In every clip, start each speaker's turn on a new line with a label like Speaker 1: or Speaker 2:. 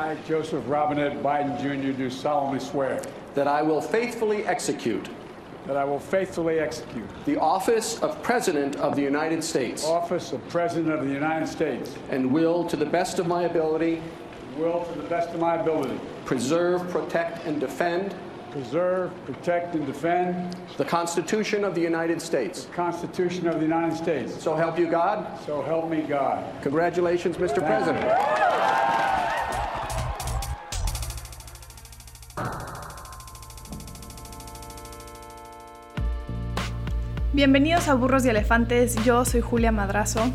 Speaker 1: I, Joseph Robinette Biden Jr., do solemnly swear
Speaker 2: that I will faithfully execute
Speaker 1: that I will faithfully execute
Speaker 2: the office of President of the United States
Speaker 1: office of President of the United States
Speaker 2: and will, to the best of my ability,
Speaker 1: will, to the best of my ability,
Speaker 2: preserve, protect, and defend
Speaker 1: preserve, protect, and defend
Speaker 2: the Constitution of the United States.
Speaker 1: the Constitution of the United States.
Speaker 2: So help you God.
Speaker 1: So help me God.
Speaker 2: Congratulations, Mr. President.
Speaker 3: Bienvenidos a Burros y Elefantes, yo soy Julia Madrazo.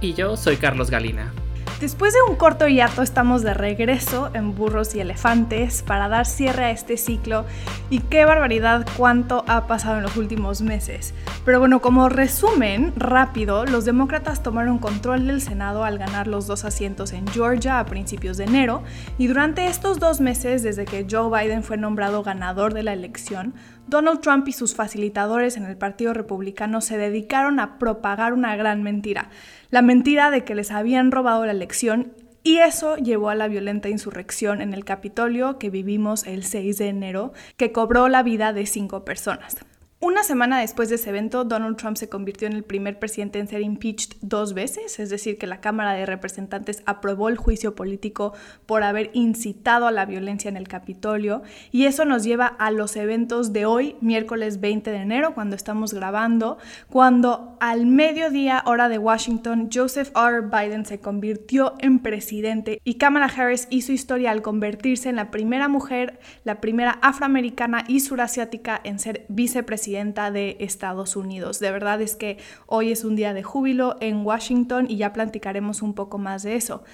Speaker 4: Y yo soy Carlos Galina.
Speaker 3: Después de un corto hiato estamos de regreso en Burros y Elefantes para dar cierre a este ciclo y qué barbaridad cuánto ha pasado en los últimos meses. Pero bueno, como resumen rápido, los demócratas tomaron control del Senado al ganar los dos asientos en Georgia a principios de enero y durante estos dos meses desde que Joe Biden fue nombrado ganador de la elección, Donald Trump y sus facilitadores en el Partido Republicano se dedicaron a propagar una gran mentira, la mentira de que les habían robado la elección y eso llevó a la violenta insurrección en el Capitolio que vivimos el 6 de enero, que cobró la vida de cinco personas. Una semana después de ese evento, Donald Trump se convirtió en el primer presidente en ser impeached dos veces, es decir, que la Cámara de Representantes aprobó el juicio político por haber incitado a la violencia en el Capitolio. Y eso nos lleva a los eventos de hoy, miércoles 20 de enero, cuando estamos grabando, cuando al mediodía hora de Washington, Joseph R. Biden se convirtió en presidente y Kamala Harris hizo historia al convertirse en la primera mujer, la primera afroamericana y surasiática en ser vicepresidenta de Estados Unidos. De verdad es que hoy es un día de júbilo en Washington y ya platicaremos un poco más de eso.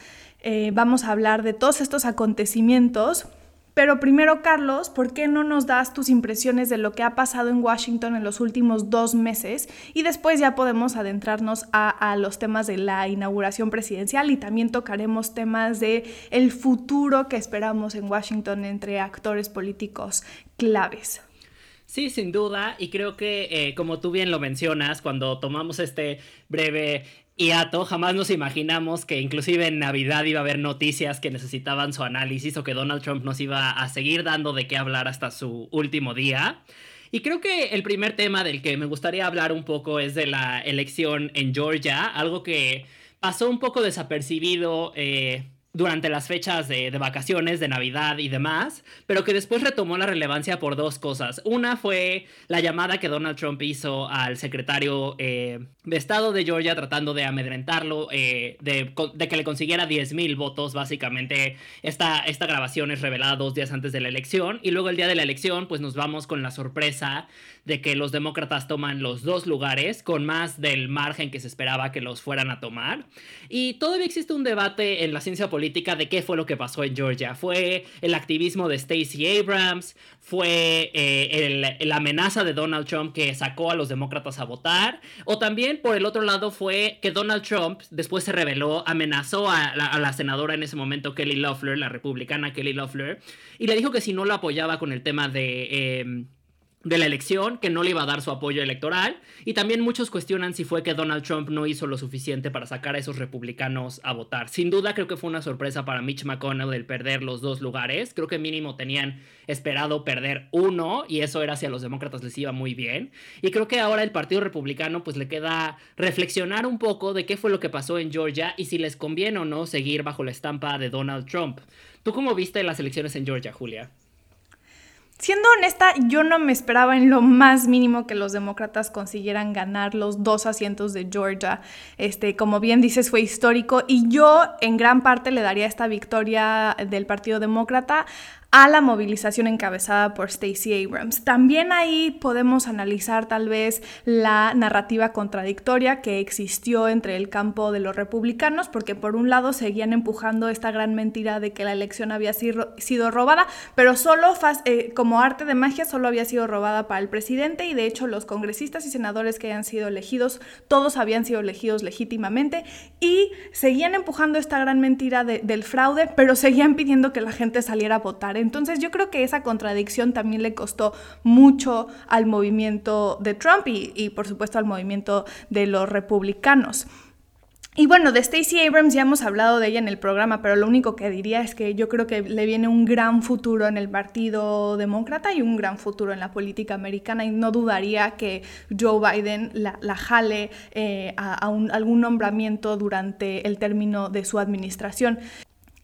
Speaker 3: Eh, vamos a hablar de todos estos acontecimientos. Pero primero, Carlos, ¿por qué no nos das tus impresiones de lo que ha pasado en Washington en los últimos dos meses? Y después ya podemos adentrarnos a, a los temas de la inauguración presidencial y también tocaremos temas de el futuro que esperamos en Washington entre actores políticos claves.
Speaker 4: Sí, sin duda, y creo que eh, como tú bien lo mencionas, cuando tomamos este breve hiato, jamás nos imaginamos que inclusive en Navidad iba a haber noticias que necesitaban su análisis o que Donald Trump nos iba a seguir dando de qué hablar hasta su último día. Y creo que el primer tema del que me gustaría hablar un poco es de la elección en Georgia, algo que pasó un poco desapercibido. Eh, durante las fechas de, vacaciones, de Navidad y demás, pero que después retomó la relevancia por dos cosas. Una fue la llamada que Donald Trump hizo al secretario eh, de Estado de Georgia tratando de amedrentarlo, eh, de, que le consiguiera 10 mil votos, básicamente. Esta, esta grabación es revelada dos días antes de la elección y luego el día de la elección pues nos vamos con la sorpresa de que los demócratas toman los dos lugares con más del margen que se esperaba que los fueran a tomar. Y todavía existe un debate en la ciencia política de qué fue lo que pasó en Georgia. ¿Fue el activismo de Stacey Abrams? ¿Fue eh, la amenaza de Donald Trump que sacó a los demócratas a votar? ¿O también por el otro lado fue que Donald Trump después se reveló, amenazó a la, senadora en ese momento Kelly Loeffler, la republicana Kelly Loeffler, y le dijo que si no lo apoyaba con el tema de... Em, de la elección, que no le iba a dar su apoyo electoral, y también muchos cuestionan si fue que Donald Trump no hizo lo suficiente para sacar a esos republicanos a votar. Sin duda creo que fue una sorpresa para Mitch McConnell el perder los dos lugares, creo que mínimo tenían esperado perder uno, y eso era si a los demócratas les iba muy bien, y creo que ahora el Partido Republicano pues le queda reflexionar un poco de qué fue lo que pasó en Georgia y si les conviene o no seguir bajo la estampa de Donald Trump. ¿Tú cómo viste las elecciones en Georgia, Julia?
Speaker 3: Siendo honesta, yo no me esperaba en lo más mínimo que los demócratas consiguieran ganar los dos asientos de Georgia. Este, como bien dices, fue histórico y yo en gran parte le daría esta victoria del Partido Demócrata a la movilización encabezada por Stacey Abrams. También ahí podemos analizar tal vez la narrativa contradictoria que existió entre el campo de los republicanos, porque por un lado seguían empujando esta gran mentira de que la elección había sido robada, pero solo eh, como arte de magia solo había sido robada para el presidente y de hecho los congresistas y senadores que habían sido elegidos, todos habían sido elegidos legítimamente y seguían empujando esta gran mentira del fraude, pero seguían pidiendo que la gente saliera a votar entonces yo creo que esa contradicción también le costó mucho al movimiento de Trump y, por supuesto al movimiento de los republicanos. Y bueno, de Stacey Abrams ya hemos hablado de ella en el programa, pero lo único que diría es que yo creo que le viene un gran futuro en el Partido Demócrata y un gran futuro en la política americana y no dudaría que Joe Biden la, jale eh, a, algún nombramiento durante el término de su administración.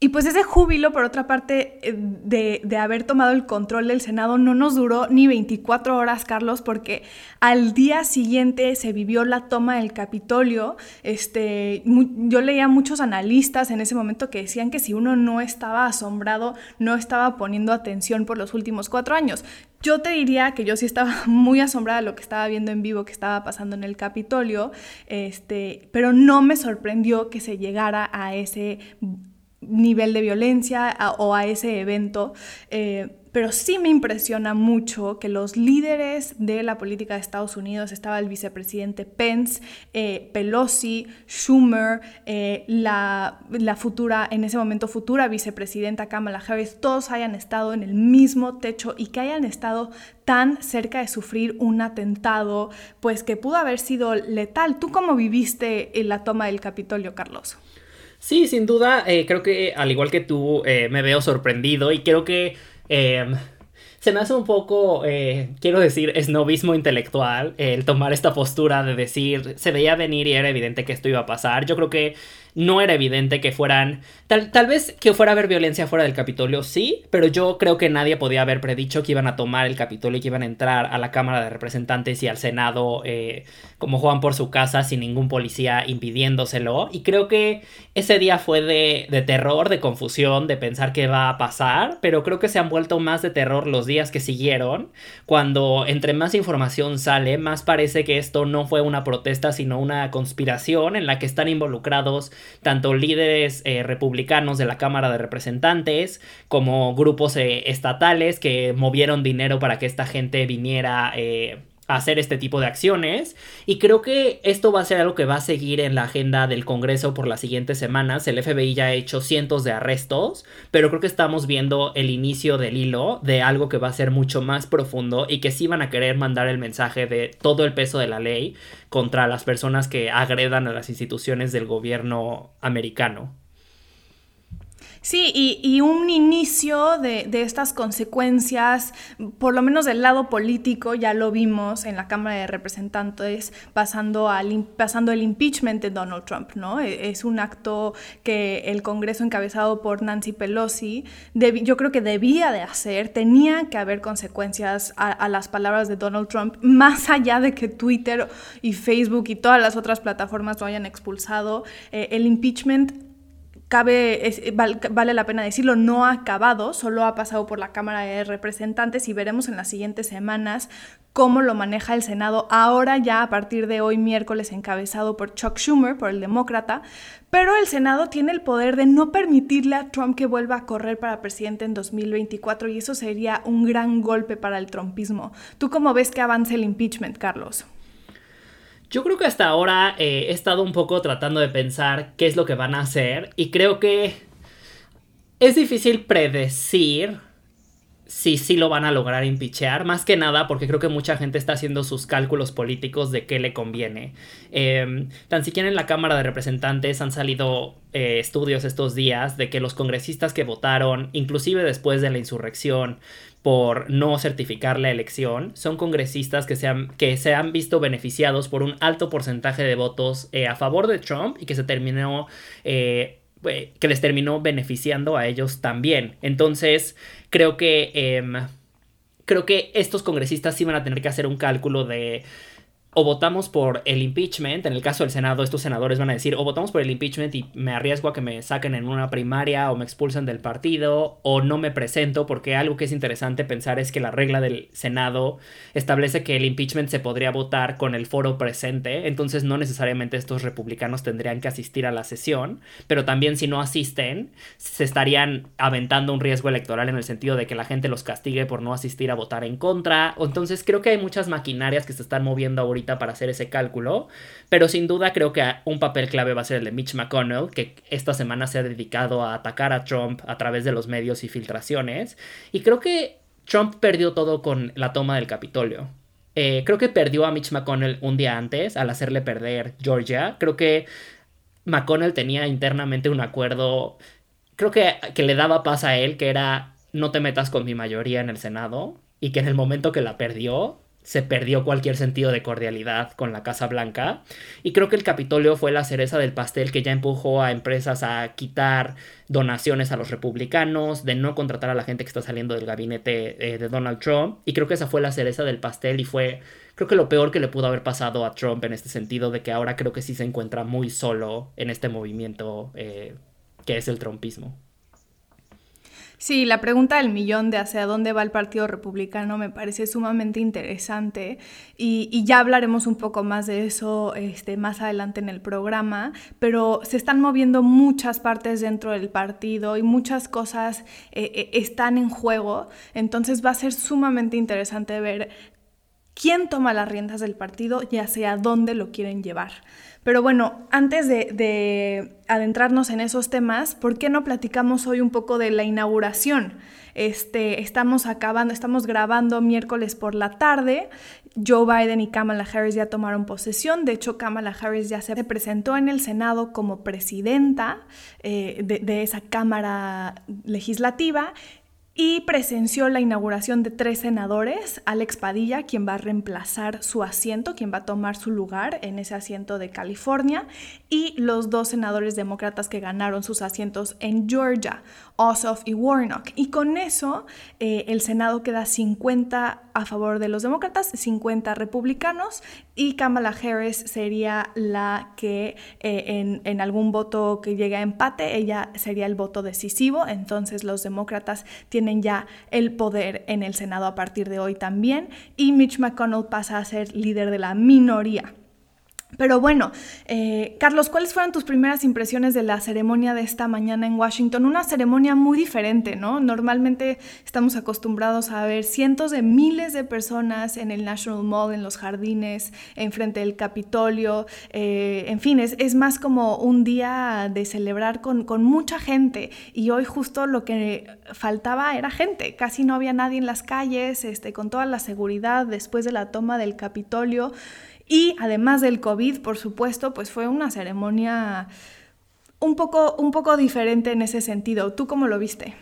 Speaker 3: Y pues ese júbilo, por otra parte, eh, de, haber tomado el control del Senado no nos duró ni 24 horas, Carlos, porque al día siguiente se vivió la toma del Capitolio. Este, yo leía muchos analistas en ese momento que decían que si uno no estaba asombrado, no estaba poniendo atención por los últimos cuatro años. Yo te diría que yo sí estaba muy asombrada de lo que estaba viendo en vivo que estaba pasando en el Capitolio, este, pero no me sorprendió que se llegara a ese nivel de violencia o a ese evento. Eh, pero sí me impresiona mucho que los líderes de la política de Estados Unidos, estaba el vicepresidente Pence, eh, Pelosi, Schumer, eh, la, la, futura, en ese momento futura vicepresidenta Kamala Harris, todos hayan estado en el mismo techo y que hayan estado tan cerca de sufrir un atentado, pues que pudo haber sido letal. ¿Tú cómo viviste la toma del Capitolio, Carlos?
Speaker 4: Sí, sin duda, eh, creo que al igual que tú, eh, me veo sorprendido y creo que em, se me hace un poco, eh, quiero decir, esnovismo intelectual el tomar esta postura de decir, se veía venir y era evidente que esto iba a pasar. Yo creo que no era evidente que fueran. Tal, tal, vez que fuera a haber violencia fuera del Capitolio, sí, pero yo creo que nadie podía haber predicho que iban a tomar el Capitolio y que iban a entrar a la Cámara de Representantes y al Senado eh, como Juan por su casa sin ningún policía impidiéndoselo. Y creo que ese día fue de, de terror, de confusión, de pensar qué va a pasar, pero creo que se han vuelto más de terror los días que siguieron, cuando entre más información sale, más parece que esto no fue una protesta, sino una conspiración en la que están involucrados tanto líderes eh, republicanos de la Cámara de Representantes como grupos eh, estatales que movieron dinero para que esta gente viniera eh, hacer este tipo de acciones y creo que esto va a ser algo que va a seguir en la agenda del Congreso por las siguientes semanas. El FBI ya ha hecho cientos de arrestos, pero creo que estamos viendo el inicio del hilo de algo que va a ser mucho más profundo y que sí van a querer mandar el mensaje de todo el peso de la ley contra las personas que agredan a las instituciones del gobierno americano.
Speaker 3: Sí, y, un inicio de, estas consecuencias, por lo menos del lado político, ya lo vimos en la Cámara de Representantes pasando, al, pasando el impeachment de Donald Trump, ¿no? E, es un acto que el Congreso encabezado por Nancy Pelosi, yo creo que debía de hacer, tenía que haber consecuencias a, las palabras de Donald Trump, más allá de que Twitter y Facebook y todas las otras plataformas lo hayan expulsado. Eh, el impeachment cabe, vale la pena decirlo, no ha acabado, solo ha pasado por la Cámara de Representantes y veremos en las siguientes semanas cómo lo maneja el Senado, ahora ya a partir de hoy miércoles encabezado por Chuck Schumer, por el demócrata, pero el Senado tiene el poder de no permitirle a Trump que vuelva a correr para presidente en 2024 y eso sería un gran golpe para el trumpismo. ¿Tú cómo ves que avance el impeachment, Carlos?
Speaker 4: Yo creo que hasta ahora eh, he estado un poco tratando de pensar qué es lo que van a hacer y creo que es difícil predecir si sí lo van a lograr impichear, más que nada porque creo que mucha gente está haciendo sus cálculos políticos de qué le conviene. Em, tan siquiera en la Cámara de Representantes han salido eh, estudios estos días de que los congresistas que votaron, inclusive después de la insurrección, por no certificar la elección son congresistas que se han, que se han visto beneficiados por un alto porcentaje de votos eh, a favor de Trump y que se terminó eh, eh, que les terminó beneficiando a ellos también. Entonces, creo que em, creo que estos congresistas sí van a tener que hacer un cálculo de o votamos por el impeachment, en el caso del Senado, estos senadores van a decir, o votamos por el impeachment y me arriesgo a que me saquen en una primaria o me expulsen del partido, o no me presento, porque algo que es interesante pensar es que la regla del Senado establece que el impeachment se podría votar con el foro presente, entonces no necesariamente estos republicanos tendrían que asistir a la sesión, pero también si no asisten, se estarían aventando un riesgo electoral en el sentido de que la gente los castigue por no asistir a votar en contra, entonces creo que hay muchas maquinarias que se están moviendo ahorita para hacer ese cálculo, pero sin duda creo que un papel clave va a ser el de Mitch McConnell, que esta semana se ha dedicado a atacar a Trump a través de los medios y filtraciones, y creo que Trump perdió todo con la toma del Capitolio. Eh, creo que perdió a Mitch McConnell un día antes al hacerle perder Georgia. Creo que McConnell tenía internamente un acuerdo, creo que, que le daba paz a él, que era no te metas con mi mayoría en el Senado, y que en el momento que la perdió, se perdió cualquier sentido de cordialidad con la Casa Blanca. Y creo que el Capitolio fue la cereza del pastel que ya empujó a empresas a quitar donaciones a los republicanos, de no contratar a la gente que está saliendo del gabinete eh, de Donald Trump. Y creo que esa fue la cereza del pastel y fue, creo que lo peor que le pudo haber pasado a Trump en este sentido, de que ahora creo que sí se encuentra muy solo en este movimiento eh, que es el trumpismo.
Speaker 3: Sí, la pregunta del millón de hacia dónde va el Partido Republicano me parece sumamente interesante y, ya hablaremos un poco más de eso este, más adelante en el programa, pero se están moviendo muchas partes dentro del partido y muchas cosas eh, eh, están en juego, entonces va a ser sumamente interesante ver quién toma las riendas del partido y hacia dónde lo quieren llevar. Pero bueno, antes de, adentrarnos en esos temas, ¿por qué no platicamos hoy un poco de la inauguración? Este, estamos acabando, estamos grabando miércoles por la tarde. Joe Biden y Kamala Harris ya tomaron posesión. De hecho, Kamala Harris ya se presentó en el Senado como presidenta eh, de esa Cámara Legislativa y presenció la inauguración de tres senadores, Alex Padilla, quien va a reemplazar su asiento, quien va a tomar su lugar en ese asiento de California, y los dos senadores demócratas que ganaron sus asientos en Georgia, Ossoff y Warnock. Y con eso eh, el Senado queda 50 a favor de los demócratas, 50 republicanos, y Kamala Harris sería la que eh, en, en algún voto que llegue a empate, ella sería el voto decisivo, entonces los demócratas tienen tienen ya el poder en el Senado a partir de hoy también y Mitch McConnell pasa a ser líder de la minoría. Pero bueno, eh, Carlos, ¿cuáles fueron tus primeras impresiones de la ceremonia de esta mañana en Washington? Una ceremonia muy diferente, ¿no? Normalmente estamos acostumbrados a ver cientos de miles de personas en el National Mall, en los jardines, enfrente del Capitolio. Eh, en fin, es, más como un día de celebrar con, con mucha gente. Y hoy justo lo que faltaba era gente. Casi no había nadie en las calles, este, con toda la seguridad después de la toma del Capitolio. Y además del COVID, por supuesto, pues fue una ceremonia un poco, un poco diferente en ese sentido. ¿Tú cómo lo viste?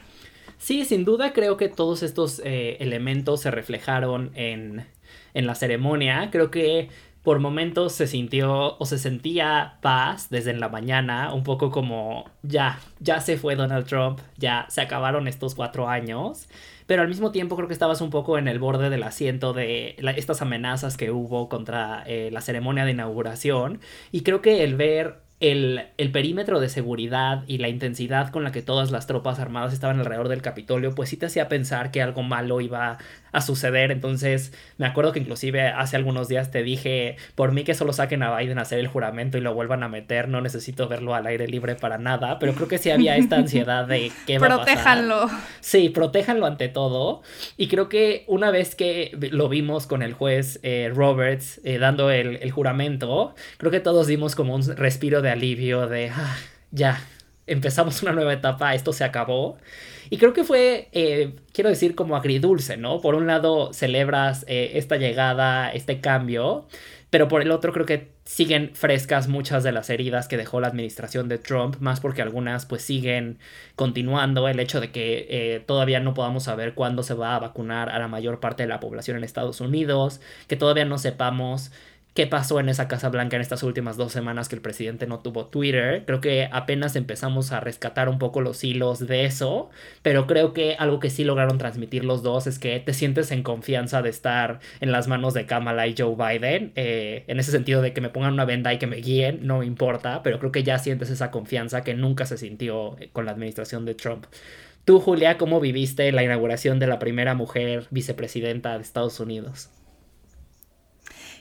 Speaker 4: Sí, sin duda creo que todos estos eh, elementos se reflejaron en, en la ceremonia. Creo que por momentos se sintió o se sentía paz desde en la mañana, un poco como ya, ya se fue Donald Trump, ya se acabaron estos cuatro años pero al mismo tiempo creo que estabas un poco en el borde del asiento de estas amenazas que hubo contra eh, la ceremonia de inauguración. Y creo que el ver el, el, perímetro de seguridad y la intensidad con la que todas las tropas armadas estaban alrededor del Capitolio, pues sí te hacía pensar que algo malo iba a suceder. Entonces, me acuerdo que inclusive hace algunos días te dije, por mí que solo saquen a Biden a hacer el juramento y lo vuelvan a meter, no necesito verlo al aire libre para nada, pero creo que sí había esta ansiedad de qué va a pasar.
Speaker 3: Protéjanlo.
Speaker 4: Sí, protéjanlo ante todo. Y creo que una vez que lo vimos con el juez eh, Roberts eh, dando el, el juramento, creo que todos dimos como un respiro de alivio de, ah, ya, empezamos una nueva etapa, esto se acabó. Y creo que fue, eh, quiero decir, como agridulce, ¿no? Por un lado celebras eh, esta llegada, este cambio, pero por el otro creo que siguen frescas muchas de las heridas que dejó la administración de Trump, más porque algunas pues siguen continuando el hecho de que eh, todavía no podamos saber cuándo se va a vacunar a la mayor parte de la población en Estados Unidos, que todavía no sepamos qué pasó en esa Casa Blanca en estas últimas dos semanas que el presidente no tuvo Twitter. Creo que apenas empezamos a rescatar un poco los hilos de eso, pero creo que algo que sí lograron transmitir los dos es que te sientes en confianza de estar en las manos de Kamala y Joe Biden, eh, en ese sentido de que me pongan una venda y que me guíen, no me importa, pero creo que ya sientes esa confianza que nunca se sintió eh, con la administración de Trump. Tú, Julia, ¿cómo viviste la inauguración de la primera mujer vicepresidenta de Estados Unidos?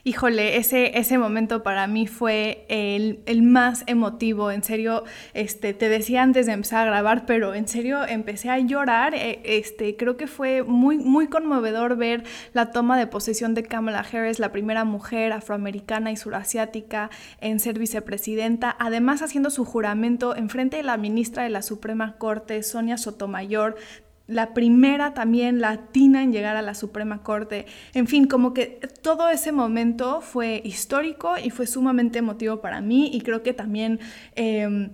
Speaker 3: Híjole, ese, ese momento para mí fue el, más emotivo, en serio, este, te decía antes de empezar a grabar, pero en serio empecé a llorar, eh, este, creo que fue muy, muy conmovedor ver la toma de posesión de Kamala Harris, la primera mujer afroamericana y surasiática en ser vicepresidenta, además haciendo su juramento en frente de la ministra de la Suprema Corte, Sonia Sotomayor, la primera también latina en llegar a la Suprema Corte. En fin, como que todo ese momento fue histórico y fue sumamente emotivo para mí y creo que también... Em,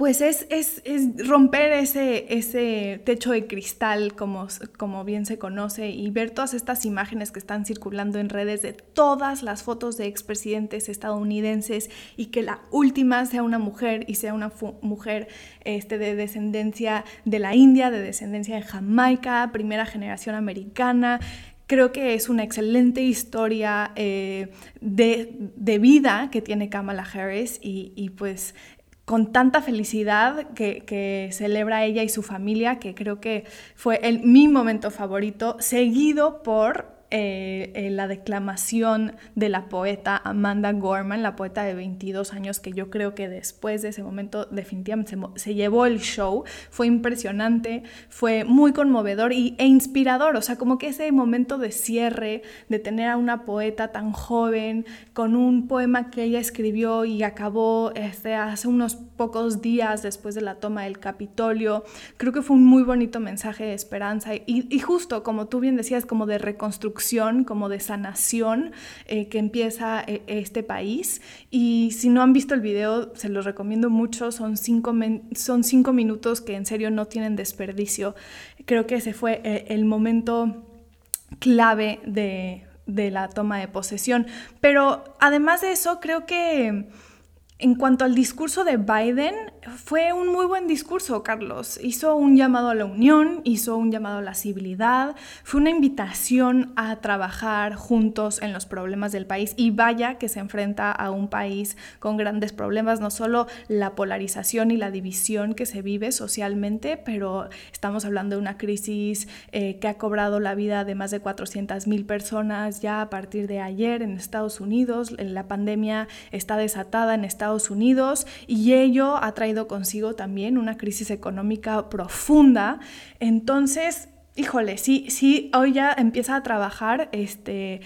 Speaker 3: pues es, es, es, romper ese, ese techo de cristal, como, como bien se conoce, y ver todas estas imágenes que están circulando en redes de todas las fotos de expresidentes estadounidenses y que la última sea una mujer y sea una mujer este, de descendencia de la India, de descendencia de Jamaica, primera generación americana. Creo que es una excelente historia eh, de, de, vida que tiene Kamala Harris y, y, pues con tanta felicidad que, celebra ella y su familia, que creo que fue el, mi momento favorito, seguido por eh, eh, la declamación de la poeta Amanda Gorman, la poeta de 22 años, que yo creo que después de ese momento definitivamente se, llevó el show. Fue impresionante, fue muy conmovedor y, e inspirador. O sea, como que ese momento de cierre, de tener a una poeta tan joven, con un poema que ella escribió y acabó este, hace unos pocos días después de la toma del Capitolio, creo que fue un muy bonito mensaje de esperanza y, y justo, como tú bien decías, como de reconstrucción como de sanación eh, que empieza eh, este país. Y si no han visto el video, se los recomiendo mucho. Son cinco, son cinco minutos que en serio no tienen desperdicio. Creo que ese fue eh, el momento clave de, de la toma de posesión. Pero además de eso, creo que en cuanto al discurso de Biden, fue un muy buen discurso, Carlos. Hizo un llamado a la unión, hizo un llamado a la civilidad, fue una invitación a trabajar juntos en los problemas del país y vaya que se enfrenta a un país con grandes problemas, no solo la polarización y la división que se vive socialmente, pero estamos hablando de una crisis eh, que ha cobrado la vida de más de 400 mil personas ya a partir de ayer en Estados Unidos. La pandemia está desatada en Estados Unidos y ello ha traído consigo también una crisis económica profunda. Entonces, híjole, sí, sí, hoy ya empieza a trabajar este,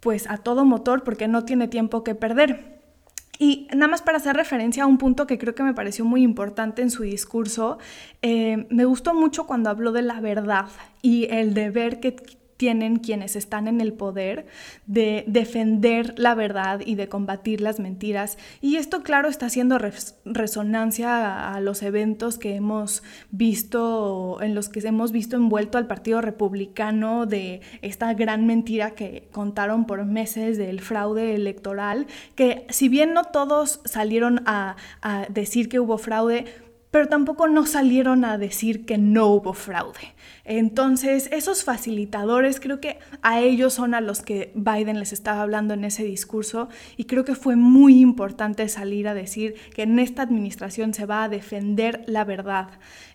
Speaker 3: pues a todo motor porque no tiene tiempo que perder. Y nada más para hacer referencia a un punto que creo que me pareció muy importante en su discurso, eh, me gustó mucho cuando habló de la verdad y el deber que tienen quienes están en el poder de defender la verdad y de combatir las mentiras. Y esto, claro, está haciendo resonancia a, los eventos que hemos visto, en los que hemos visto envuelto al Partido Republicano de esta gran mentira que contaron por meses del fraude electoral, que si bien no todos salieron a, decir que hubo fraude, pero tampoco no salieron a decir que no hubo fraude. Entonces, esos facilitadores creo que a ellos son a los que Biden les estaba hablando en ese discurso y creo que fue muy importante salir a decir que en esta administración se va a defender la verdad.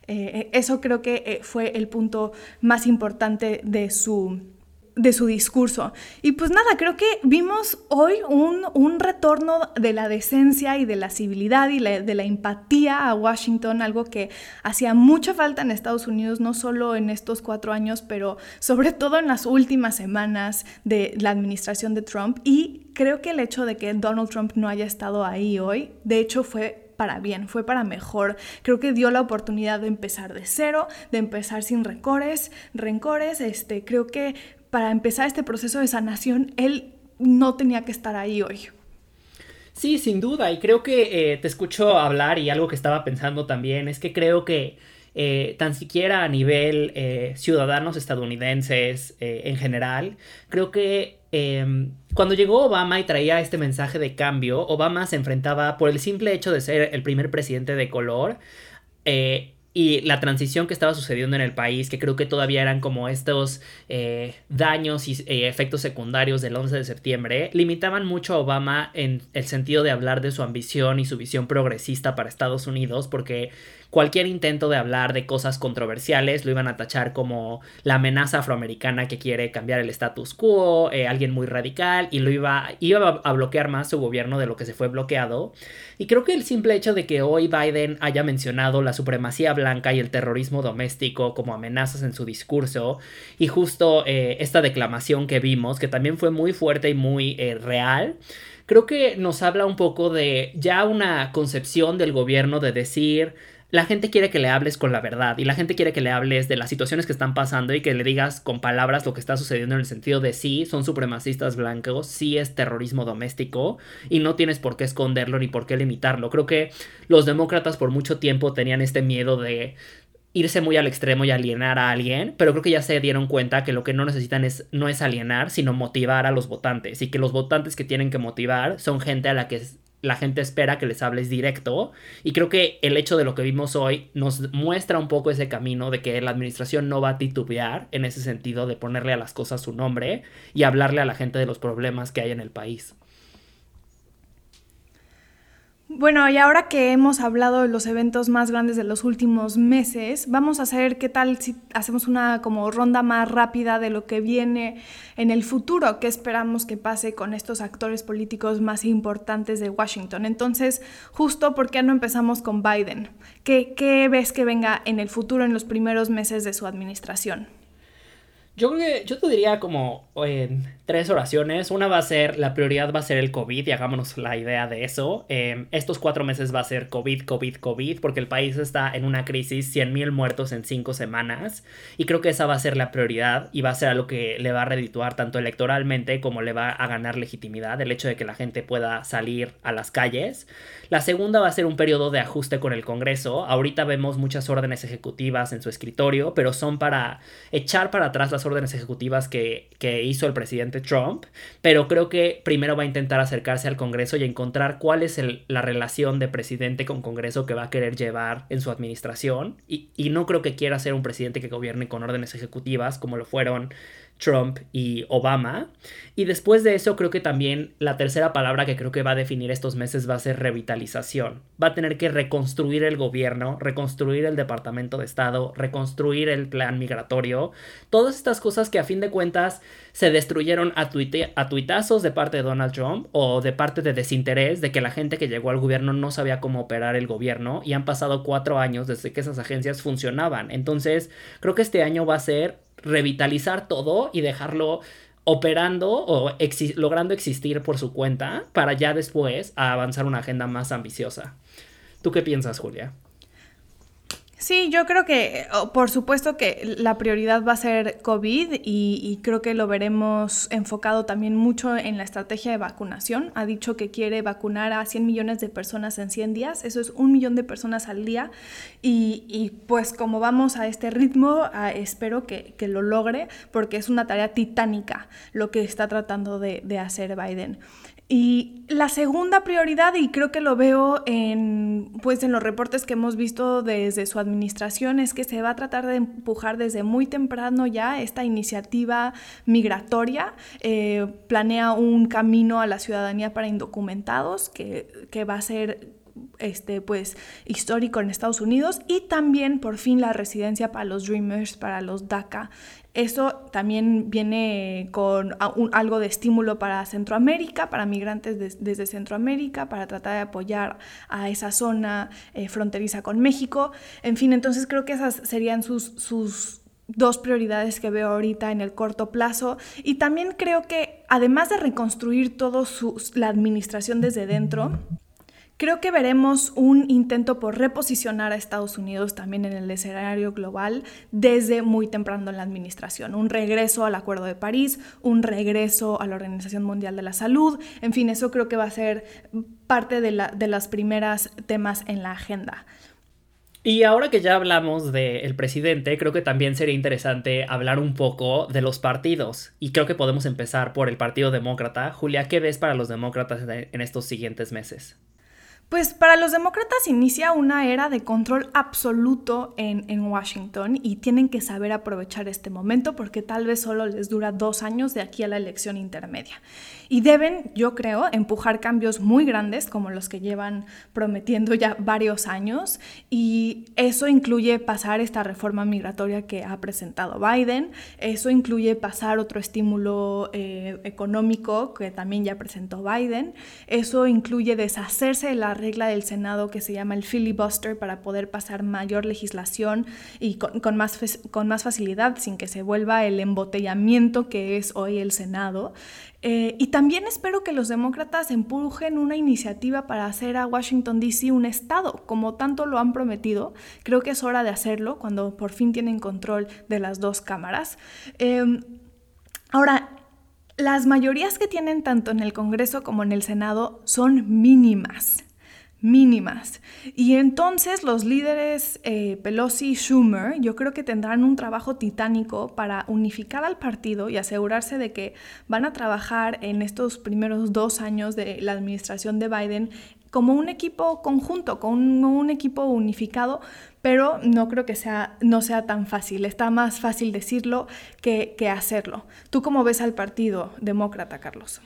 Speaker 3: Eh, eso creo que eh, fue el punto más importante de su de su discurso. Y pues nada, creo que vimos hoy un, un retorno de la decencia y de la civilidad y de la empatía a Washington, algo que hacía mucha falta en Estados Unidos, no solo en estos cuatro años, pero sobre todo en las últimas semanas de la administración de Trump. Y creo que el hecho de que Donald Trump no haya estado ahí hoy, de hecho fue para bien, fue para mejor. Creo que dio la oportunidad de empezar de cero, de empezar sin rencores, rencores. Este, creo que para empezar este proceso de sanación, él no tenía que estar ahí hoy.
Speaker 4: Sí, sin duda, y creo que eh, te escucho hablar y algo que estaba pensando también es que creo que eh, tan siquiera a nivel eh, ciudadanos estadounidenses en general, creo que em, cuando llegó Obama y traía este mensaje de cambio, Obama se enfrentaba por el simple hecho de ser el primer presidente de color y la transición que estaba sucediendo en el país, que creo que todavía eran como estos eh, daños y eh, efectos secundarios del 11 de septiembre, limitaban mucho a Obama en el sentido de hablar de su ambición y su visión progresista para Estados Unidos, porque cualquier intento de hablar de cosas controversiales lo iban a tachar como la amenaza afroamericana que quiere cambiar el status quo, eh, alguien muy radical, y lo iba, iba a bloquear más su gobierno de lo que se fue bloqueado. Y creo que el simple hecho de que hoy Biden haya mencionado la supremacía blanca y el terrorismo doméstico como amenazas en su discurso, y justo eh, esta declamación que vimos, que también fue muy fuerte y muy eh, real, creo que nos habla un poco de ya una concepción del gobierno de decir la gente quiere que le hables con la verdad y la gente quiere que le hables de las situaciones que están pasando y que le digas con palabras lo que está sucediendo en el sentido de sí, son supremacistas blancos, sí es terrorismo doméstico y no tienes por qué esconderlo ni por qué limitarlo. Creo que los demócratas por mucho tiempo tenían este miedo de irse muy al extremo y alienar a alguien, pero creo que ya se dieron cuenta que lo que no necesitan es no es alienar, sino motivar a los votantes y que los votantes que tienen que motivar son gente a la que la gente espera que les hables directo. Y creo que el hecho de lo que vimos hoy nos muestra un poco ese camino de que la administración no va a titubear en ese sentido de ponerle a las cosas su nombre y hablarle a la gente de los problemas que hay en el país.
Speaker 3: Bueno, y ahora que hemos hablado de los eventos más grandes de los últimos meses, vamos a hacer qué tal si hacemos una como ronda más rápida de lo que viene en el futuro, qué esperamos que pase con estos actores políticos más importantes de Washington. Entonces, justo, ¿por qué no empezamos con Biden? ¿Qué, qué ves que venga en el futuro, en los primeros meses de su administración?
Speaker 4: Yo creo que yo te diría como en tres oraciones. Una va a ser, la prioridad va a ser el COVID y hagámonos la idea de eso. Em, estos cuatro meses va a ser COVID, COVID, COVID, porque el país está en una crisis, 100.000 muertos en cinco semanas. Y creo que esa va a ser la prioridad y va a ser algo que le va a redituar tanto electoralmente como le va a ganar legitimidad, el hecho de que la gente pueda salir a las calles. La segunda va a ser un periodo de ajuste con el Congreso. Ahorita vemos muchas órdenes ejecutivas en su escritorio, pero son para echar para atrás las órdenes ejecutivas que, que hizo el presidente Trump, pero creo que primero va a intentar acercarse al Congreso y encontrar cuál es la relación de presidente con Congreso que va a querer llevar en su administración. Y, y no creo que quiera ser un presidente que gobierne con órdenes ejecutivas como lo fueron Trump y Obama. Y después de eso creo que también la tercera palabra que creo que va a definir estos meses va a ser revitalización. Va a tener que reconstruir el gobierno, reconstruir el Departamento de Estado, reconstruir el plan migratorio. Todas estas cosas que a fin de cuentas se destruyeron a, a tuitazos de parte de Donald Trump o de parte de desinterés de que la gente que llegó al gobierno no sabía cómo operar el gobierno y han pasado cuatro años desde que esas agencias funcionaban. Entonces creo que este año va a ser revitalizar todo y dejarlo operando o logrando existir por su cuenta para ya después avanzar una agenda más ambiciosa. ¿Tú qué piensas, Julia?
Speaker 3: Sí, yo creo que, por supuesto que la prioridad va a ser COVID y, creo que lo veremos enfocado también mucho en la estrategia de vacunación. Ha dicho que quiere vacunar a 100 millones de personas en 100 días, eso es un millón de personas al día y, pues como vamos a este ritmo, espero que, lo logre porque es una tarea titánica lo que está tratando de hacer Biden. Y la segunda prioridad, y creo que lo veo en, pues en los reportes que hemos visto desde su administración, es que se va a tratar de empujar desde muy temprano ya esta iniciativa migratoria. Eh, planea un camino a la ciudadanía para indocumentados que, que va a ser este, pues, histórico en Estados Unidos y también por fin la residencia para los Dreamers, para los DACA eso también viene con algo de estímulo para Centroamérica, para migrantes desde Centroamérica, para tratar de apoyar a esa zona eh, fronteriza con México. En fin, entonces creo que esas serían sus, sus dos prioridades que veo ahorita en el corto plazo. Y también creo que además de reconstruir toda la administración desde dentro, Creo que veremos un intento por reposicionar a Estados Unidos también en el escenario global desde muy temprano en la administración. Un regreso al Acuerdo de París, un regreso a la Organización Mundial de la Salud, en fin, eso creo que va a ser parte de, la, de las primeras temas en la agenda.
Speaker 4: Y ahora que ya hablamos del presidente, creo que también sería interesante hablar un poco de los partidos. Y creo que podemos empezar por el Partido Demócrata. Julia, ¿qué ves para los demócratas en estos siguientes meses?
Speaker 3: Pues para los demócratas inicia una era de control absoluto en, Washington y tienen que saber aprovechar este momento porque tal vez solo les dura dos años de aquí a la elección intermedia. Y deben, yo creo, empujar cambios muy grandes como los que llevan prometiendo ya varios años y eso incluye pasar esta reforma migratoria que ha presentado Biden, eso incluye pasar otro estímulo eh, económico que también ya presentó Biden, eso incluye deshacerse de la regla del Senado que se llama el filibuster para poder pasar mayor legislación y con, más, con más facilidad sin que se vuelva el embotellamiento que es hoy el Senado. Eh, y también espero que los demócratas empujen una iniciativa para hacer a Washington, D.C. un estado, como tanto lo han prometido. Creo que es hora de hacerlo cuando por fin tienen control de las dos cámaras. Em, ahora, las mayorías que tienen tanto en el Congreso como en el Senado son mínimas mínimas. Y entonces los líderes eh, Pelosi y Schumer yo creo que tendrán un trabajo titánico para unificar al partido y asegurarse de que van a trabajar en estos primeros dos años de la administración de Biden como un equipo conjunto, con un, equipo unificado, pero no creo que sea, no sea tan fácil. Está más fácil decirlo que, que hacerlo. ¿Tú cómo ves al Partido Demócrata, Carlos?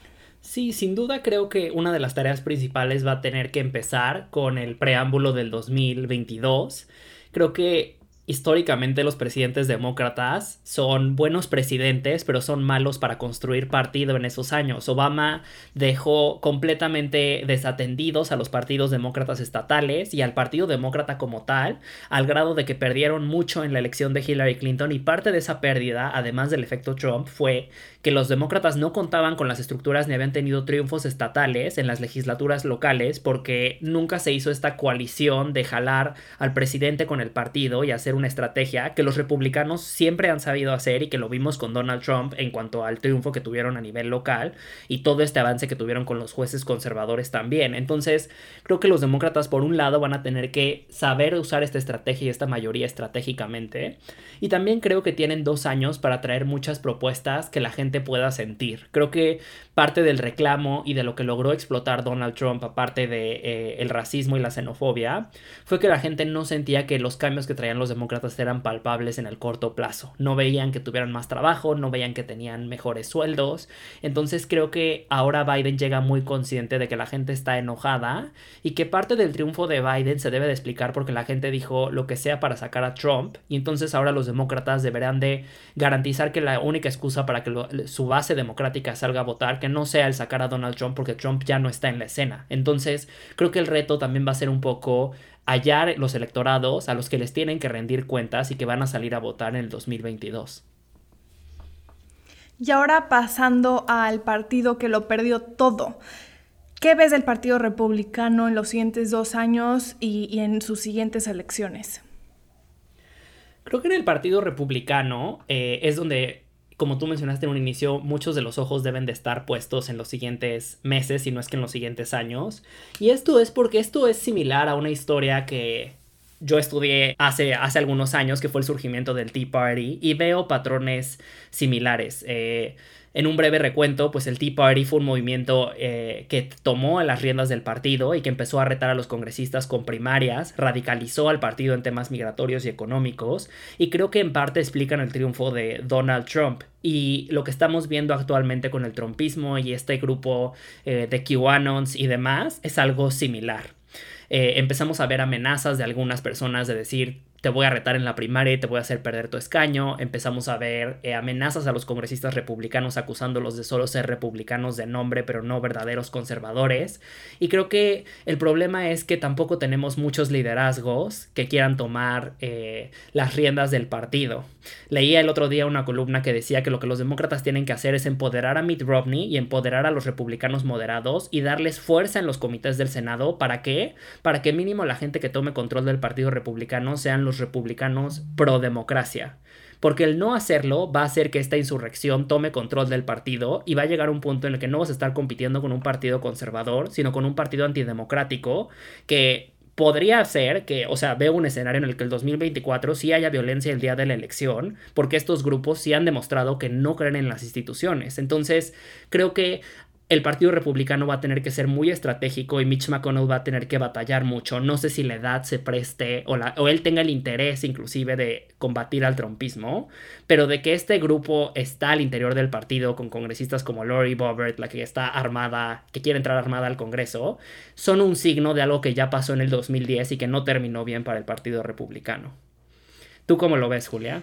Speaker 4: Sí, sin duda creo que una de las tareas principales va a tener que empezar con el preámbulo del 2022. Creo que históricamente los presidentes demócratas son buenos presidentes, pero son malos para construir partido en esos años. Obama dejó completamente desatendidos a los partidos demócratas estatales y al Partido Demócrata como tal, al grado de que perdieron mucho en la elección de Hillary Clinton y parte de esa pérdida, además del efecto Trump, fue que los demócratas no contaban con las estructuras ni habían tenido triunfos estatales en las legislaturas locales porque nunca se hizo esta coalición de jalar al presidente con el partido y hacer una estrategia que los republicanos siempre han sabido hacer y que lo vimos con Donald Trump en cuanto al triunfo que tuvieron a nivel local y todo este avance que tuvieron con los jueces conservadores también. Entonces, creo que los demócratas por un lado van a tener que saber usar esta estrategia y esta mayoría estratégicamente y también creo que tienen dos años para traer muchas propuestas que la gente pueda sentir. Creo que parte del reclamo y de lo que logró explotar Donald Trump, aparte de eh, el racismo y la xenofobia, fue que la gente no sentía que los cambios que traían los demócratas eran palpables en el corto plazo. No veían que tuvieran más trabajo, no veían que tenían mejores sueldos. Entonces creo que ahora Biden llega muy consciente de que la gente está enojada y que parte del triunfo de Biden se debe de explicar porque la gente dijo lo que sea para sacar a Trump y entonces ahora los demócratas deberán de garantizar que la única excusa para que su base democrática salga a votar no sea el sacar a Donald Trump porque Trump ya no está en la escena. Entonces, creo que el reto también va a ser un poco hallar los electorados a los que les tienen que rendir cuentas y que van a salir a votar en el 2022.
Speaker 3: Y ahora pasando al partido que lo perdió todo. ¿Qué ves del Partido Republicano en los siguientes dos años y en sus siguientes elecciones?
Speaker 4: Creo que en el Partido Republicano eh, es donde como tú mencionaste en un inicio, muchos de los ojos deben de estar puestos en los siguientes meses, si no es que en los siguientes años. Y esto es porque esto es similar a una historia que yo estudié hace, hace algunos años, que fue el surgimiento del Tea Party, y veo patrones similares. Eh, en un breve recuento, pues el Tea Party fue un movimiento eh, que tomó las riendas del partido y que empezó a retar a los congresistas con primarias, radicalizó al partido en temas migratorios y económicos, y creo que en parte explican el triunfo de Donald Trump. Y lo que estamos viendo actualmente con el trumpismo y este grupo eh, de QAnons y demás es algo similar. Eh, empezamos a ver amenazas de algunas personas de decir te voy a retar en la primaria te voy a hacer perder tu escaño. Empezamos a ver eh, amenazas a los congresistas republicanos acusándolos de solo ser republicanos de nombre, pero no verdaderos conservadores. Y creo que el problema es que tampoco tenemos muchos liderazgos que quieran tomar eh, las riendas del partido. Leía el otro día una columna que decía que lo que los demócratas tienen que hacer es empoderar a Mitt Romney y empoderar a los republicanos moderados y darles fuerza en los comités del Senado. ¿Para qué? Para que mínimo la gente que tome control del partido republicano sean los republicanos pro democracia. Porque el no hacerlo va a hacer que esta insurrección tome control del partido y va a llegar a un punto en el que no vas a estar compitiendo con un partido conservador, sino con un partido antidemocrático que podría ser que, o sea, veo un escenario en el que el 2024 sí haya violencia el día de la elección, porque estos grupos sí han demostrado que no creen en las instituciones. Entonces, creo que el Partido Republicano va a tener que ser muy estratégico y Mitch McConnell va a tener que batallar mucho. No sé si la edad se preste o, la, o él tenga el interés inclusive de combatir al trompismo, pero de que este grupo está al interior del partido con congresistas como Lori Boebert, la que está armada, que quiere entrar armada al Congreso, son un signo de algo que ya pasó en el 2010 y que no terminó bien para el Partido Republicano. ¿Tú cómo lo ves, Julia?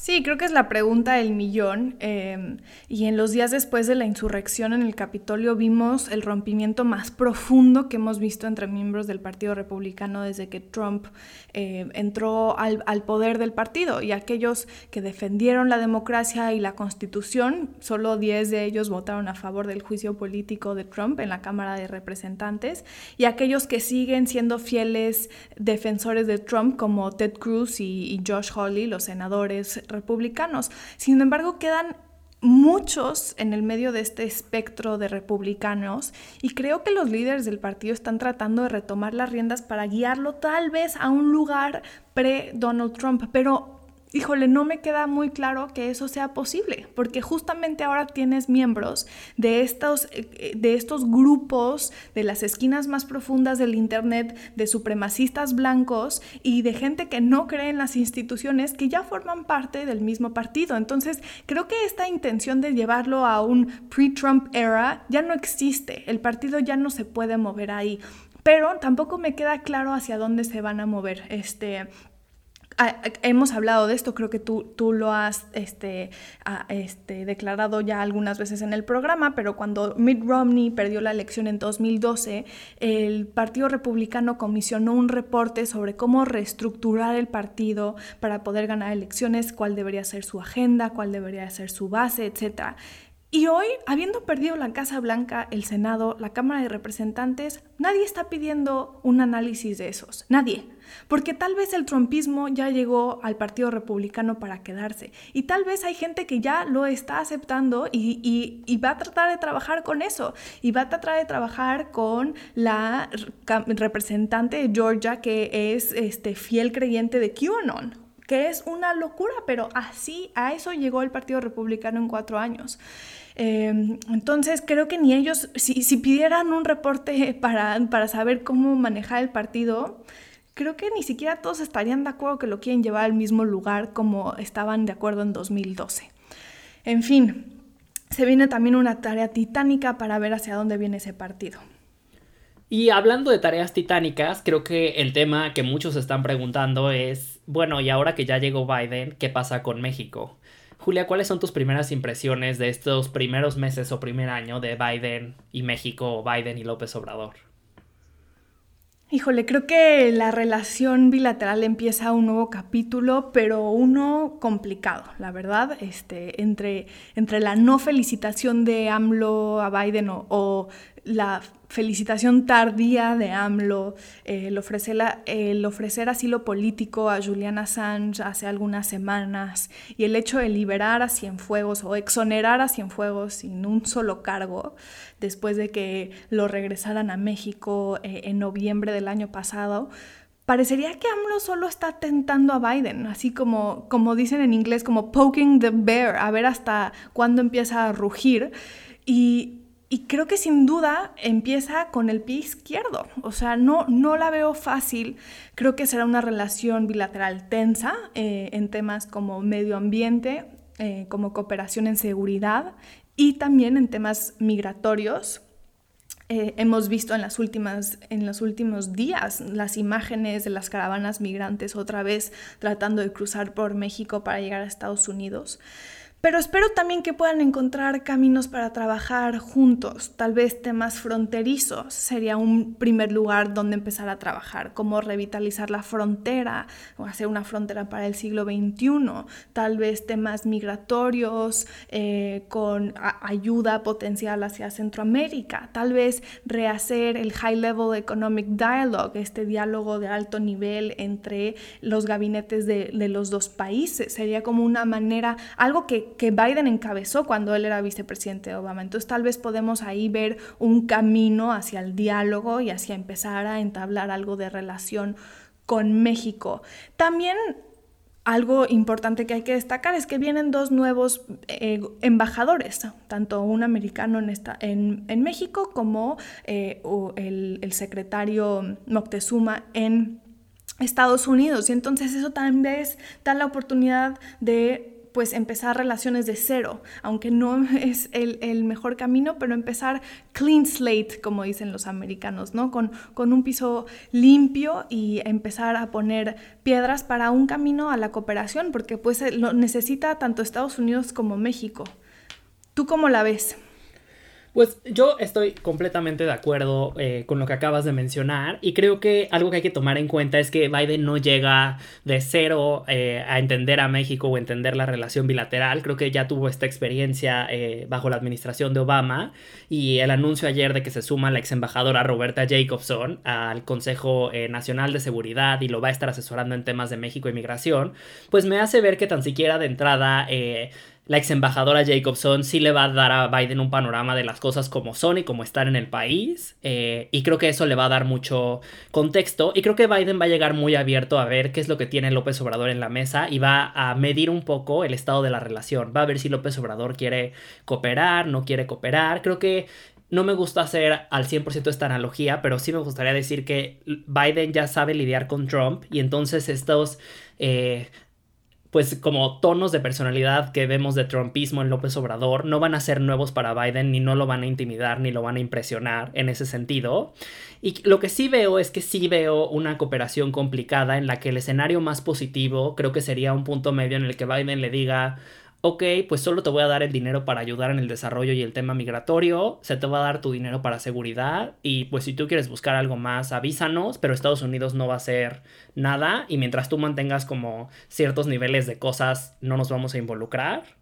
Speaker 3: Sí, creo que es la pregunta del millón. Eh, y en los días después de la insurrección en el Capitolio vimos el rompimiento más profundo que hemos visto entre miembros del Partido Republicano desde que Trump eh, entró al, al, poder del partido. Y aquellos que defendieron la democracia y la constitución, solo 10 de ellos votaron a favor del juicio político de Trump en la Cámara de Representantes. Y aquellos que siguen siendo fieles defensores de Trump, como Ted Cruz y, y Josh Hawley, los senadores republicanos. Sin embargo, quedan muchos en el medio de este espectro de republicanos y creo que los líderes del partido están tratando de retomar las riendas para guiarlo tal vez a un lugar pre-Donald Trump, pero híjole, no me queda muy claro que eso sea posible, porque justamente ahora tienes miembros de estos, eh, de estos grupos de las esquinas más profundas del Internet, de supremacistas blancos y de gente que no cree en las instituciones que ya forman parte del mismo partido. Entonces, creo que esta intención de llevarlo a un pre-Trump era ya no existe, el partido ya no se puede mover ahí pero tampoco me queda claro hacia dónde se van a mover. Este, hemos hablado de esto, creo que tú, tú lo has este, este, declarado ya algunas veces en el programa, pero cuando Mitt Romney perdió la elección en 2012, el Partido Republicano comisionó un reporte sobre cómo reestructurar el partido para poder ganar elecciones, cuál debería ser su agenda, cuál debería ser su base, etc. Y hoy, habiendo perdido la Casa Blanca, el Senado, la Cámara de Representantes, nadie está pidiendo un análisis de esos. Nadie. Porque tal vez el trumpismo ya llegó al Partido Republicano para quedarse. Y tal vez hay gente que ya lo está aceptando y, va a tratar de trabajar con eso. Y va a tratar de trabajar con la representante de Georgia que es este, fiel creyente de QAnon que es una locura, pero así, a eso llegó el Partido Republicano en cuatro años. Em, entonces creo que ni ellos, si, si pidieran un reporte para, para, saber cómo manejar el partido, creo que ni siquiera todos estarían de acuerdo que lo quieren llevar al mismo lugar como estaban de acuerdo en 2012. En fin, se viene también una tarea titánica para ver hacia dónde viene ese partido.
Speaker 4: Y hablando de tareas titánicas, creo que el tema que muchos están preguntando es, bueno, y ahora que ya llegó Biden, ¿qué pasa con México? Julia, ¿cuáles son tus primeras impresiones de estos primeros meses o primer año de Biden y México, Biden y López Obrador?
Speaker 3: Híjole, creo que la relación bilateral empieza un nuevo capítulo, pero uno complicado, la verdad, este, entre, entre la no felicitación de AMLO a Biden o, o la felicitación tardía de AMLO, el, ofrecer el, ofrecer asilo político a Julian Assange hace algunas semanas y el hecho de liberar a Cienfuegos o exonerar a Cienfuegos sin un solo cargo después de que lo regresaran a México eh, en noviembre del año pasado, parecería que AMLO solo está tentando a Biden, así como, como dicen en inglés, como poking the bear, a ver hasta cuándo empieza a rugir. Y y creo que sin duda empieza con el pie izquierdo. O sea, no, no la veo fácil. Creo que será una relación bilateral tensa eh, en temas como medio ambiente, eh, como cooperación en seguridad y también en temas migratorios. Eh, hemos visto en, las últimas, en los últimos días las imágenes de las caravanas migrantes otra vez tratando de cruzar por México para llegar a Estados Unidos. Pero espero también que puedan encontrar caminos para trabajar juntos, tal vez temas fronterizos sería un primer lugar donde empezar a trabajar, como revitalizar la frontera o hacer una frontera para el siglo XXI, tal vez temas migratorios eh, con ayuda potencial hacia Centroamérica, tal vez rehacer el High Level Economic Dialogue, este diálogo de alto nivel entre los gabinetes de, de los dos países, sería como una manera, algo que que, Biden encabezó cuando él era vicepresidente de Obama. Entonces tal vez podemos ahí ver un camino hacia el diálogo y hacia empezar a entablar algo de relación con México. También algo importante que hay que destacar es que vienen dos nuevos eh, embajadores, tanto un americano en, en, en México como eh, el, el, secretario Moctezuma en Estados Unidos. Y entonces eso también da la oportunidad de pues empezar relaciones de cero, aunque no es el, mejor camino, pero empezar clean slate, como dicen los americanos, ¿no? Con, con un piso limpio y empezar a poner piedras para un camino a la cooperación, porque pues lo necesita tanto Estados Unidos como México. ¿Tú cómo la ves?
Speaker 4: Pues yo estoy completamente de acuerdo eh, con lo que acabas de mencionar y creo que algo que hay que tomar en cuenta es que Biden no llega de cero eh, a entender a México o entender la relación bilateral. Creo que ya tuvo esta experiencia eh, bajo la administración de Obama y el anuncio ayer de que se suma la ex embajadora Roberta Jacobson al Consejo Nacional de Seguridad y lo va a estar asesorando en temas de México y migración, pues me hace ver que tan siquiera de entrada la ex embajadora Jacobson sí le va a dar a Biden un panorama de las cosas como son y como están en el país. Eh, y creo que eso le va a dar mucho contexto. Y creo que Biden va a llegar muy abierto a ver qué es lo que tiene López Obrador en la mesa y va a medir un poco el estado de la relación. Va a ver si López Obrador quiere cooperar, no quiere cooperar. Creo que no me gusta hacer al 100% esta analogía, pero sí me gustaría decir que Biden ya sabe lidiar con Trump y entonces estos eh, pues como tonos de personalidad que vemos de trumpismo en López Obrador no van a ser nuevos para Biden ni no lo van a intimidar ni lo van a impresionar en ese sentido. Y lo que sí veo es que sí veo una cooperación complicada en la que el escenario más positivo creo que sería un punto medio en el que Biden le diga ok, pues solo te voy a dar el dinero para ayudar en el desarrollo y el tema migratorio, se te va a dar tu dinero para seguridad y pues si tú quieres buscar algo más, avísanos, pero Estados Unidos no va a hacer nada y mientras tú mantengas como ciertos niveles de cosas, no nos vamos a involucrar.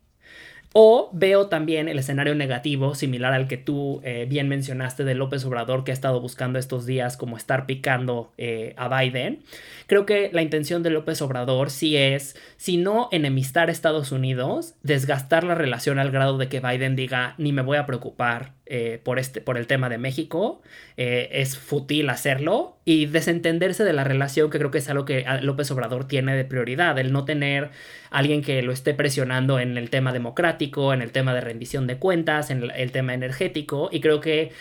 Speaker 4: O veo también el escenario negativo, similar al que tú eh, bien mencionaste de López Obrador, que ha estado buscando estos días como estar picando eh, a Biden. Creo que la intención de López Obrador sí es, si no enemistar a Estados Unidos, desgastar la relación al grado de que Biden diga, ni me voy a preocupar eh, por, este, por el tema de México, es fútil hacerlo y desentenderse de la relación que creo que es algo que López Obrador tiene de prioridad, el no tener alguien que lo esté presionando en el tema democrático, en el tema de rendición de cuentas, en el tema energético y creo que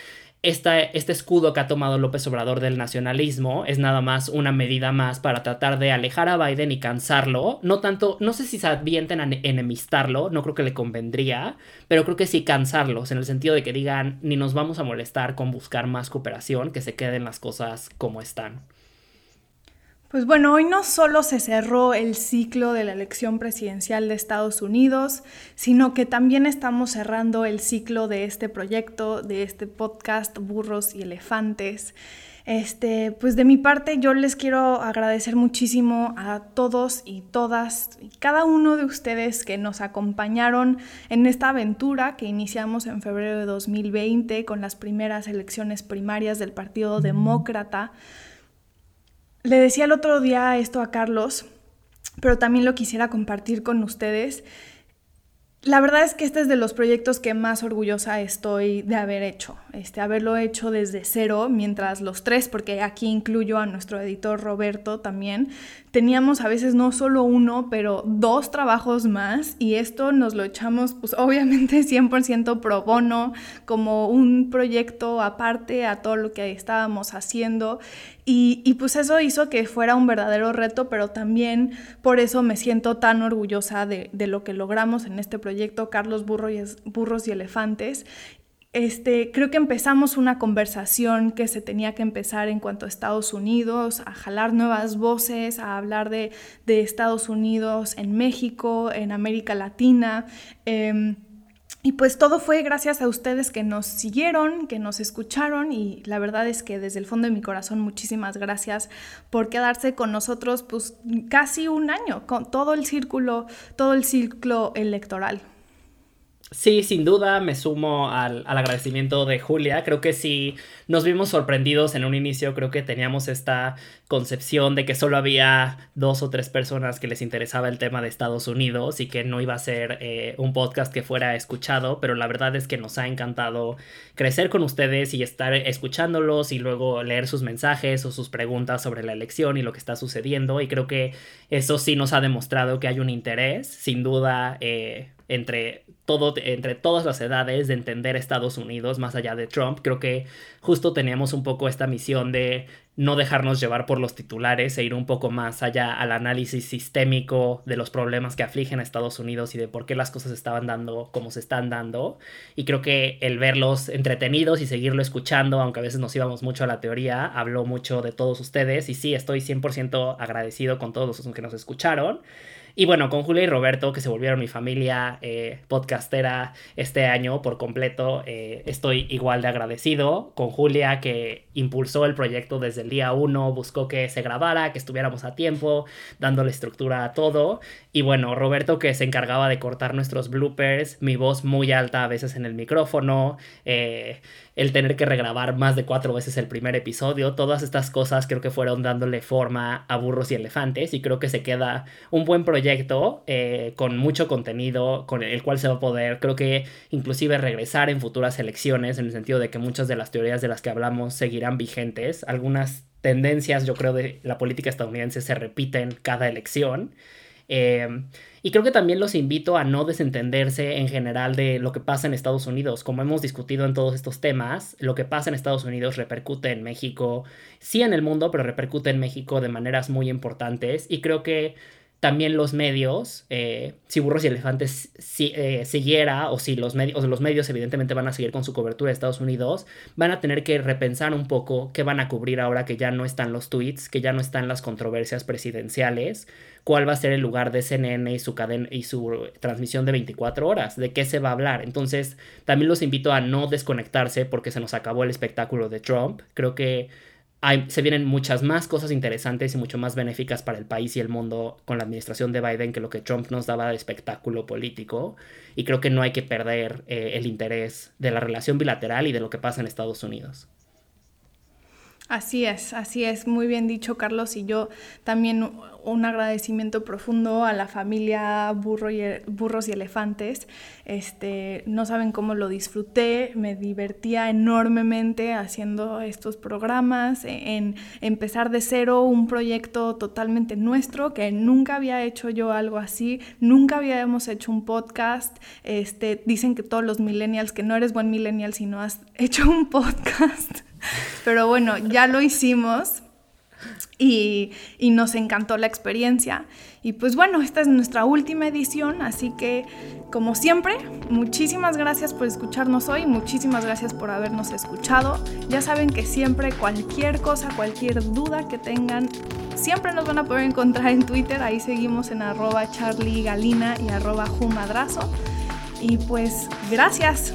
Speaker 4: este escudo que ha tomado López Obrador del nacionalismo es nada más una medida más para tratar de alejar a Biden y cansarlo. No tanto, no sé si se advienten a enemistarlo, no creo que le convendría, pero creo que sí cansarlos, en el sentido de que digan, ni nos vamos a molestar con buscar más cooperación, que se queden las cosas como están.
Speaker 3: Pues bueno, hoy no solo se cerró el ciclo de la elección presidencial de Estados Unidos, sino que también estamos cerrando el ciclo de este proyecto, de este podcast Burros y Elefantes. Este, pues de mi parte yo les quiero agradecer muchísimo a todos y todas y cada uno de ustedes que nos acompañaron en esta aventura que iniciamos en febrero de 2020 con las primeras elecciones primarias del Partido Demócrata. Le decía el otro día esto a Carlos, pero también lo quisiera compartir con ustedes. La verdad es que este es de los proyectos que más orgullosa estoy de haber hecho, este, haberlo hecho desde cero, mientras los tres, porque aquí incluyo a nuestro editor Roberto también, teníamos a veces no solo uno, pero dos trabajos más y esto nos lo echamos pues obviamente 100% pro bono, como un proyecto aparte a todo lo que estábamos haciendo y, pues eso hizo que fuera un verdadero reto, pero también por eso me siento tan orgullosa de, lo que logramos en este proyecto, Carlos Burros y Elefantes. Este, creo que empezamos una conversación que se tenía que empezar en cuanto a Estados Unidos, a jalar nuevas voces, a hablar de, Estados Unidos en México, en América Latina. Em, y pues todo fue gracias a ustedes que nos siguieron, que nos escucharon y la verdad es que desde el fondo de mi corazón muchísimas gracias por quedarse con nosotros pues casi un año, con todo el círculo, todo el ciclo electoral.
Speaker 4: Sí, sin duda me sumo al, agradecimiento de Julia. Creo que sí nos vimos sorprendidos en un inicio. Creo que teníamos esta concepción de que solo había dos o tres personas que les interesaba el tema de Estados Unidos y que no iba a ser eh, un podcast que fuera escuchado. Pero la verdad es que nos ha encantado crecer con ustedes y estar escuchándolos y luego leer sus mensajes o sus preguntas sobre la elección y lo que está sucediendo. Y creo que eso sí nos ha demostrado que hay un interés. Sin duda. Eh, entre, todo, entre todas las edades de entender Estados Unidos más allá de Trump. Creo que justo teníamos un poco esta misión de no dejarnos llevar por los titulares e ir un poco más allá al análisis sistémico de los problemas que afligen a Estados Unidos y de por qué las cosas estaban dando como se están dando. Y creo que el verlos entretenidos y seguirlo escuchando, aunque a veces nos íbamos mucho a la teoría, habló mucho de todos ustedes y sí, estoy 100% agradecido con todos los que nos escucharon. Y bueno, con Julia y Roberto, que se volvieron mi familia eh, podcastera este año por completo, eh, estoy igual de agradecido. Con Julia, que impulsó el proyecto desde el día uno, buscó que se grabara, que estuviéramos a tiempo, dándole estructura a todo. Y bueno, Roberto, que se encargaba de cortar nuestros bloopers, mi voz muy alta a veces en el micrófono. Eh, el tener que regrabar más de cuatro veces el primer episodio, todas estas cosas creo que fueron dándole forma a burros y elefantes y creo que se queda un buen proyecto eh, con mucho contenido con el cual se va a poder, creo que inclusive regresar en futuras elecciones en el sentido de que muchas de las teorías de las que hablamos seguirán vigentes, algunas tendencias yo creo de la política estadounidense se repiten cada elección. Eh, y creo que también los invito a no desentenderse en general de lo que pasa en Estados Unidos. Como hemos discutido en todos estos temas, lo que pasa en Estados Unidos repercute en México, sí en el mundo, pero repercute en México de maneras muy importantes. Y creo que también los medios, eh, si Burros y Elefantes si, eh, siguiera, o si los, medios, los medios evidentemente van a seguir con su cobertura de Estados Unidos, van a tener que repensar un poco qué van a cubrir ahora que ya no están los tweets, que ya no están las controversias presidenciales, cuál va a ser el lugar de CNN y su, y su transmisión de 24 horas, de qué se va a hablar. Entonces, también los invito a no desconectarse porque se nos acabó el espectáculo de Trump. Creo que se vienen muchas más cosas interesantes y mucho más benéficas para el país y el mundo con la administración de Biden que lo que Trump nos daba de espectáculo político. Y creo que no hay que perder eh, el interés de la relación bilateral y de lo que pasa en Estados Unidos.
Speaker 3: Así es, así es, muy bien dicho Carlos y yo también un agradecimiento profundo a la familia y, Burros y Elefantes. Este, no saben cómo lo disfruté, me divertía enormemente haciendo estos programas, en empezar de cero un proyecto totalmente nuestro, que nunca había hecho yo algo así, nunca habíamos hecho un podcast. Este, dicen que todos los millennials, que no eres buen millennial si no has hecho un podcast. Pero bueno, ya lo hicimos y, nos encantó la experiencia. Y pues bueno, esta es nuestra última edición, así que como siempre, muchísimas gracias por escucharnos hoy, muchísimas gracias por habernos escuchado. Ya saben que siempre cualquier cosa, cualquier duda que tengan, siempre nos van a poder encontrar en Twitter, ahí seguimos en arroba charliegalina y arroba jumadrazo. Y pues gracias.